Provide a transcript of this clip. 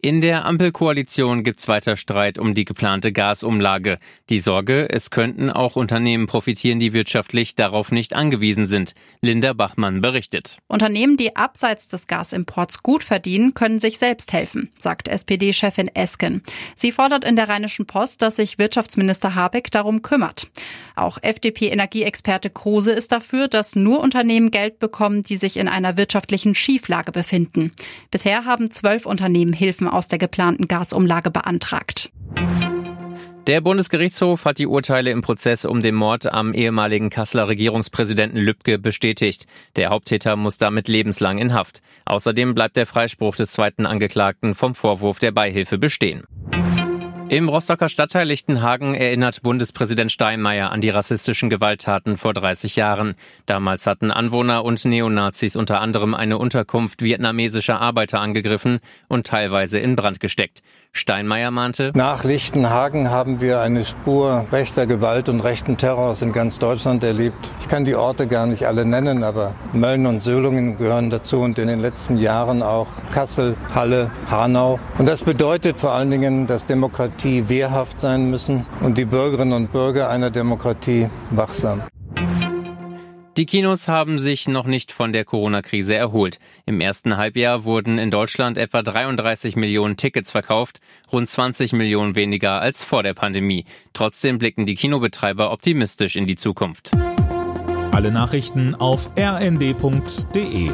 In der Ampelkoalition gibt's weiter Streit um die geplante Gasumlage. Die Sorge, es könnten auch Unternehmen profitieren, die wirtschaftlich darauf nicht angewiesen sind. Linda Bachmann berichtet. Unternehmen, die abseits des Gasimports gut verdienen, können sich selbst helfen, sagt SPD-Chefin Esken. Sie fordert in der Rheinischen Post, dass sich Wirtschaftsminister Habeck darum kümmert. Auch FDP-Energieexperte Kruse ist dafür, dass nur Unternehmen Geld bekommen, die sich in einer wirtschaftlichen Schieflage befinden. Bisher haben zwölf Unternehmen Hilfen aus der geplanten Gasumlage beantragt. Der Bundesgerichtshof hat die Urteile im Prozess um den Mord am ehemaligen Kasseler Regierungspräsidenten Lübcke bestätigt. Der Haupttäter muss damit lebenslang in Haft. Außerdem bleibt der Freispruch des zweiten Angeklagten vom Vorwurf der Beihilfe bestehen. Im Rostocker Stadtteil Lichtenhagen erinnert Bundespräsident Steinmeier an die rassistischen Gewalttaten vor 30 Jahren. Damals hatten Anwohner und Neonazis unter anderem eine Unterkunft vietnamesischer Arbeiter angegriffen und teilweise in Brand gesteckt. Steinmeier mahnte, Nach Lichtenhagen haben wir eine Spur rechter Gewalt und rechten Terrors in ganz Deutschland erlebt. Ich kann die Orte gar nicht alle nennen, aber Mölln und Söhlungen gehören dazu und in den letzten Jahren auch Kassel, Halle, Hanau. Und das bedeutet vor allen Dingen, dass Demokratie wehrhaft sein müssen und die Bürgerinnen und Bürger einer Demokratie wachsam. Die Kinos haben sich noch nicht von der Corona-Krise erholt. Im ersten Halbjahr wurden in Deutschland etwa 33 Millionen Tickets verkauft, rund 20 Millionen weniger als vor der Pandemie. Trotzdem blicken die Kinobetreiber optimistisch in die Zukunft. Alle Nachrichten auf rnd.de